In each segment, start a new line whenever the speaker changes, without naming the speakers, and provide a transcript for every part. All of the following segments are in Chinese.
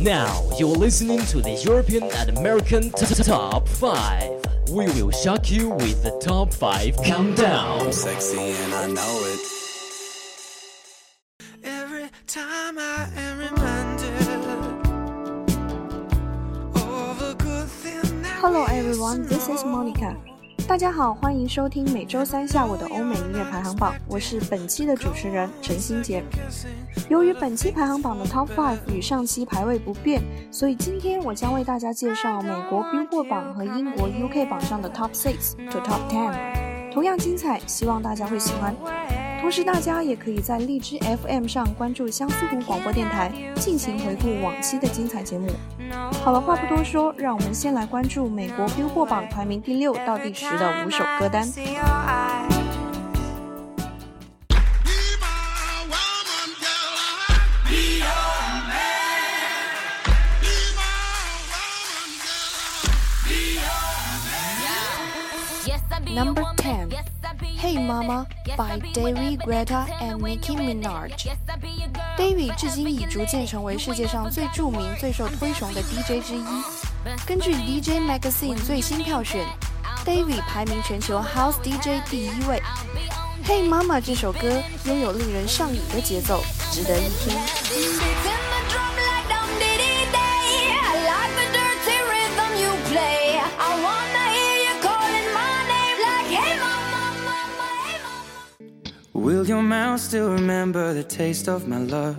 Now you're listening to the European and American t- t- Top 5. We will shock you with the Top 5 Countdown.
Sexy and I know it.
大家好，欢迎收听每周三下午的欧美音乐排行榜，我是本期的主持人陈欣杰。由于本期排行榜的 Top Five 与上期排位不变，所以今天我将为大家介绍美国 Billboard 榜和英国 UK 榜上的 Top Six to Top Ten，同样精彩，希望大家会喜欢。同时，大家也可以在荔枝 FM 上关注相思湖广播电台，进行回顾往期的精彩节目。好了，话不多说，让我们先来关注美国 Billboard 榜排名第六到第十的五首歌单。Number
your
妈
妈
，by David Guetta and Nicki Minaj。David 至今已逐渐成为世界上最著名、最受推崇的 DJ 之一。根据 DJ Magazine 最新票选，David 排名全球 House DJ 第一位。Hey Mama 这首歌拥有令人上瘾的节奏，值得一听。
Will your mouth still remember the taste of my love?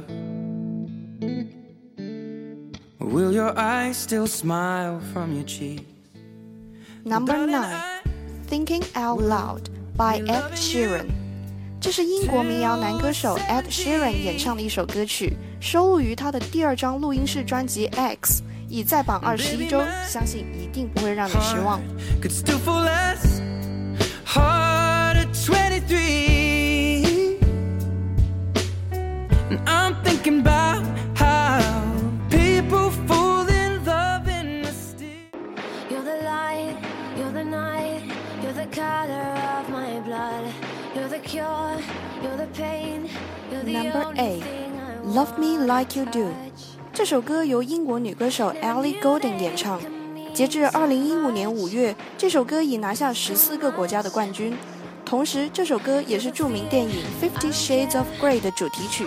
Will your eyes still smile from your cheek?
Number nine, Thinking Out Loud by Ed Sheeran。这是英国民谣男歌手 Ed Sheeran 演唱的一首歌曲，收录于他的第二张录音室专辑《X》，已在榜二十一周，相信一定不会让你失望。
thinking about how people fall in love in mysterious.
You're the light, you're the night, you're the color of my blood. You're the cure, you're the pain, you're the
Number
only
eight,
thing I
Love Me Like You Do。这首歌由英国女歌手 Ellie Goulding 演唱。截至二零一五年五月，这首歌已拿下十四个国家的冠军。同时，这首歌也是着名电影《Fifty Shades of Grey》的主题曲。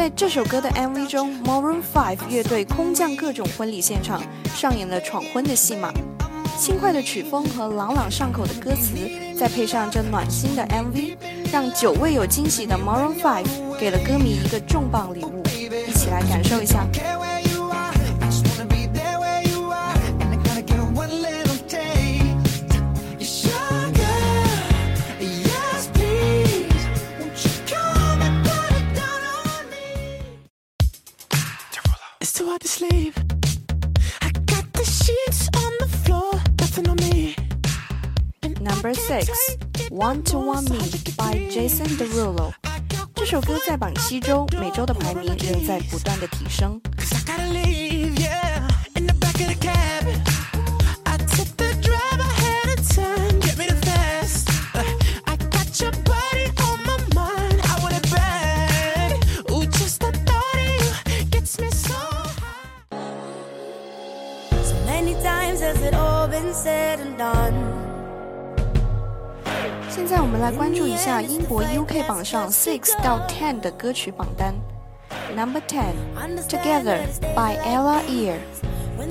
在这首歌的 MV 中，Maroon Five 乐队空降各种婚礼现场，上演了闯婚的戏码。轻快的曲风和朗朗上口的歌词，再配上这暖心的 MV，让久未有惊喜的 Maroon Five 给了歌迷一个重磅礼物。一起来感受一下。Number six, Want to Want Me by Jason Derulo。这首歌在榜西周，每周的排名仍在不断的提升。现在我们来关注一下英国 UK 榜上 Six 到 Ten 的歌曲榜单。Number Ten, Together by Ella Ear。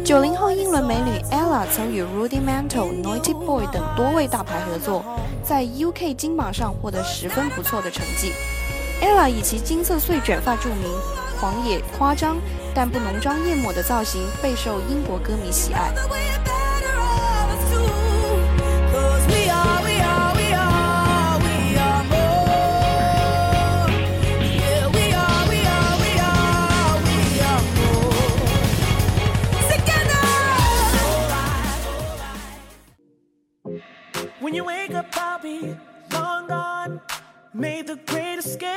九零后英伦美女 Ella 曾与 Rudimental、Naughty Boy 等多位大牌合作，在 UK 金榜上获得十分不错的成绩。Ella 以其金色碎卷发著名，狂野夸张但不浓妆艳抹的造型备受英国歌迷喜爱。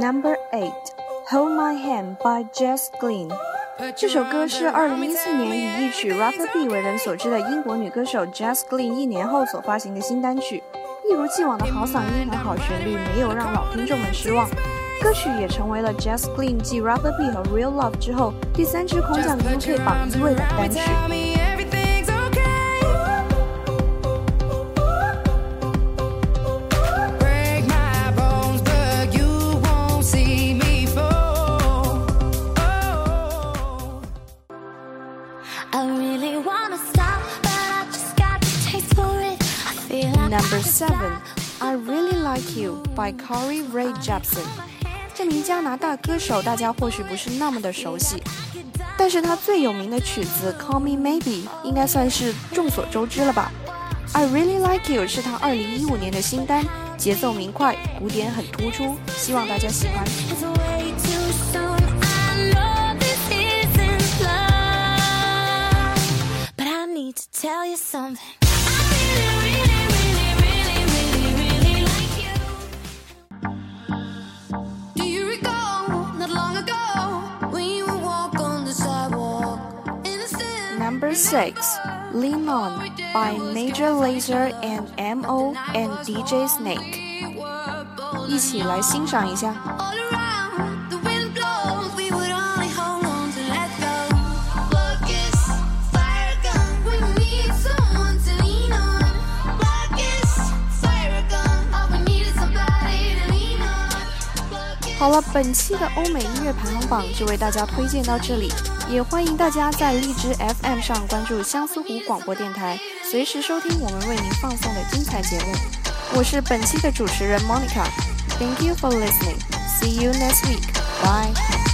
Number eight, Hold My Hand by Jess Glynn。这首歌是2014年以一曲《Rapper B》为人所知的英国女歌手 Jess Glynn 一年后所发行的新单曲。一如既往的好嗓音和好旋律没有让老听众们失望，歌曲也成为了 Jess Glynn 继《Rapper B》和《Real Love》之后第三支空降 UK 榜一位的单曲。Number seven, I Really Like You by Corey Ray Jepsen。这名加拿大歌手大家或许不是那么的熟悉，但是他最有名的曲子《Call Me Maybe》应该算是众所周知了吧。I Really Like You 是他2015年的新单，节奏明快，鼓点很突出，希望大家喜欢。
the sidewalk? Innocent.
Number six, Lean On by Major Lazer and M.O. and DJ Snake。
We were both
一起来欣赏一下。 好了，本期的欧美音乐排行榜就为大家推荐到这里，也欢迎大家在荔枝 FM 上关注相思湖广播电台，随时收听我们为您放送的精彩节目。我是本期的主持人 Monica，Thank you for listening. See you next week. Bye.